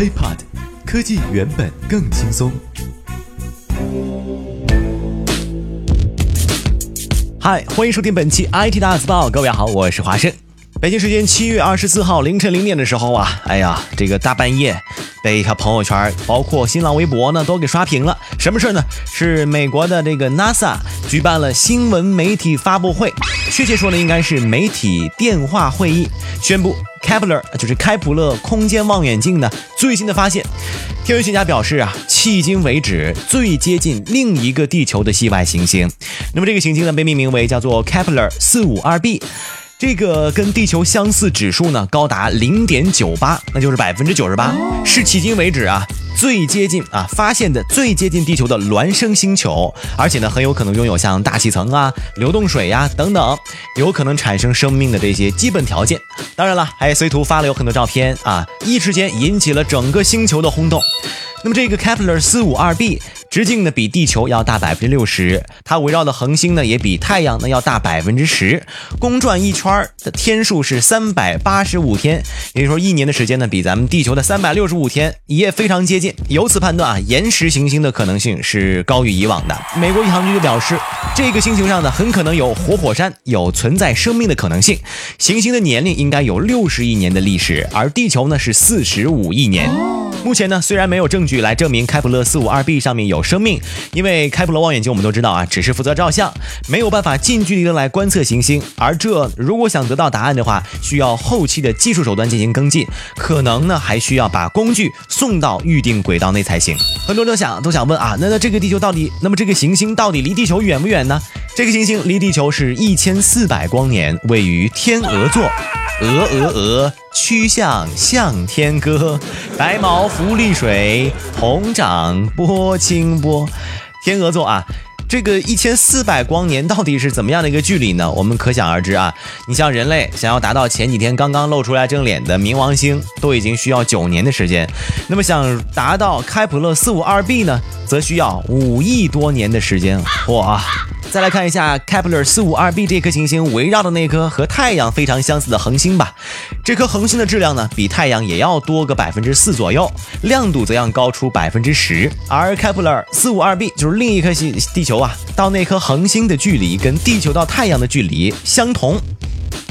HiPod，科技原本更轻松。嗨，欢迎收听本期 IT 大字报，各位好，我是华生。北京时间七月二十四号凌晨零点的时候啊，哎呀，这个大半夜被一条朋友圈，包括新浪微博呢，都给刷屏了。什么事呢？是美国的这个 NASA 举办了新闻媒体发布会，确切说呢，应该是媒体电话会议，宣布 Kepler 就是开普勒空间望远镜的最新的发现。天文学家表示啊，迄今为止最接近另一个地球的系外行星。那么这个行星呢，被命名为叫做 Kepler 四五二 b。这个跟地球相似指数呢高达零点九八，那就是百分之九十八，是迄今为止啊最接近啊发现的最接近地球的孪生星球，而且呢很有可能拥有像大气层啊、流动水呀等等，有可能产生生命的这些基本条件。当然了，还随图发了有很多照片啊，一时间引起了整个星球的轰动。那么这个 Kepler 四五二 b。直径呢比地球要大百分之六十，它围绕的恒星呢也比太阳呢要大百分之十，公转一圈的天数是三百八十五天，也就是说一年的时间呢比咱们地球的三百六十五天也非常接近。由此判断啊，岩石行星的可能性是高于以往的。美国宇航局就表示，这个星球上呢很可能有活火山，有存在生命的可能性。行星的年龄应该有六十亿年的历史，而地球呢是四十五亿年。目前呢虽然没有证据来证明开普勒四五二 b 上面有。生命，因为开普勒望远镜我们都知道啊，只是负责照相，没有办法近距离的来观测行星。而这如果想得到答案的话，需要后期的技术手段进行跟进，可能呢还需要把工具送到预定轨道内才行。很多人都想都想问啊，那那这个地球到底，那么这个行星到底离地球远不远呢？这个行星离地球是一千四百光年，位于天鹅座。鹅鹅鹅，曲项向天歌，白毛浮绿水，红掌拨清波。天鹅座啊，这个一千四百光年到底是怎么样的一个距离呢？我们可想而知啊。你像人类想要达到前几天刚刚露出来正脸的冥王星，都已经需要九年的时间。那么想达到开普勒四五二 b 呢，则需要五亿多年的时间。哇！再来看一下 Kepler 四五二 b 这颗行星围绕的那颗和太阳非常相似的恒星吧。这颗恒星的质量呢，比太阳也要多个百分之四左右，亮度则要高出百分之十。而 Kepler 四五二 b 就是另一颗星地球啊，到那颗恒星的距离跟地球到太阳的距离相同。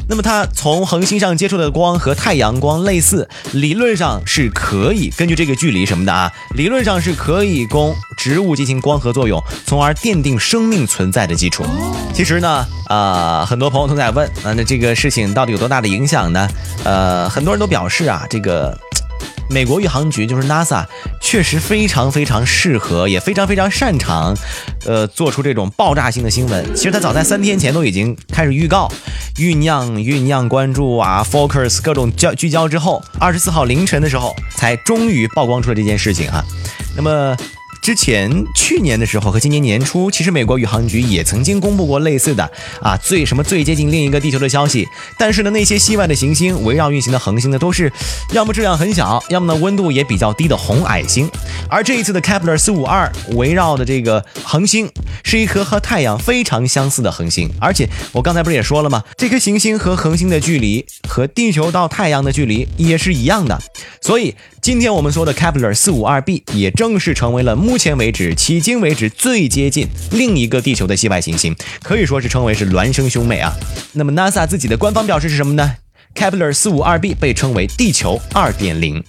那么它从恒星上接触的光和太阳光类似，理论上是可以根据这个距离什么的啊，理论上是可以供植物进行光合作用，从而奠定生命存在的基础。其实呢，呃，很多朋友都在问，啊，那这个事情到底有多大的影响呢？呃，很多人都表示啊，这个。美国宇航局就是 NASA，确实非常非常适合，也非常非常擅长，呃，做出这种爆炸性的新闻。其实他早在三天前都已经开始预告、酝酿、酝酿、关注啊，focus 各种焦聚焦之后，二十四号凌晨的时候才终于曝光出了这件事情啊。那么。之前去年的时候和今年年初，其实美国宇航局也曾经公布过类似的啊最什么最接近另一个地球的消息。但是呢，那些系外的行星围绕运行的恒星呢，都是要么质量很小，要么呢温度也比较低的红矮星。而这一次的 Kepler 四五二围绕的这个恒星是一颗和太阳非常相似的恒星，而且我刚才不是也说了吗？这颗行星和恒星的距离和地球到太阳的距离也是一样的，所以。今天我们说的 Kepler 四五二 b 也正式成为了目前为止迄今为止最接近另一个地球的系外行星，可以说是称为是孪生兄妹啊。那么 NASA 自己的官方表示是什么呢？Kepler 四五二 b 被称为地球二点零。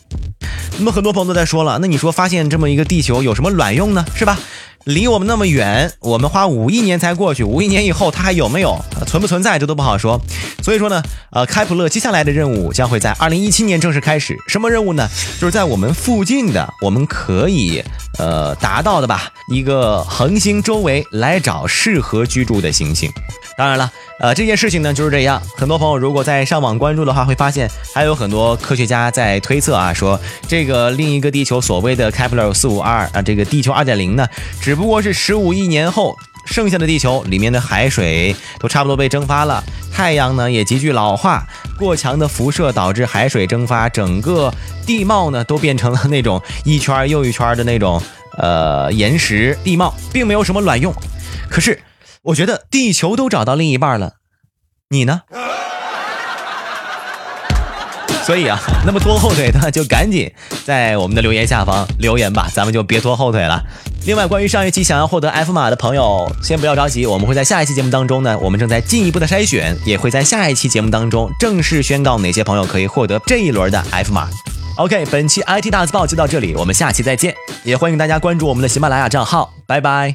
那么很多朋友都在说了，那你说发现这么一个地球有什么卵用呢？是吧？离我们那么远，我们花五亿年才过去，五亿年以后它还有没有存不存在，这都不好说。所以说呢，呃，开普勒接下来的任务将会在二零一七年正式开始。什么任务呢？就是在我们附近的，我们可以呃达到的吧，一个恒星周围来找适合居住的行星。当然了，呃，这件事情呢就是这样。很多朋友如果在上网关注的话，会发现还有很多科学家在推测啊，说这个另一个地球所谓的开普勒四五二啊，这个地球二点零呢，只不过是十五亿年后剩下的地球里面的海水都差不多被蒸发了，太阳呢也急剧老化，过强的辐射导致海水蒸发，整个地貌呢都变成了那种一圈又一圈的那种呃岩石地貌，并没有什么卵用。可是。我觉得地球都找到另一半了，你呢？所以啊，那么拖后腿的就赶紧在我们的留言下方留言吧，咱们就别拖后腿了。另外，关于上一期想要获得 F 码的朋友，先不要着急，我们会在下一期节目当中呢，我们正在进一步的筛选，也会在下一期节目当中正式宣告哪些朋友可以获得这一轮的 F 码。OK，本期 IT 大字报就到这里，我们下期再见，也欢迎大家关注我们的喜马拉雅账号，拜拜。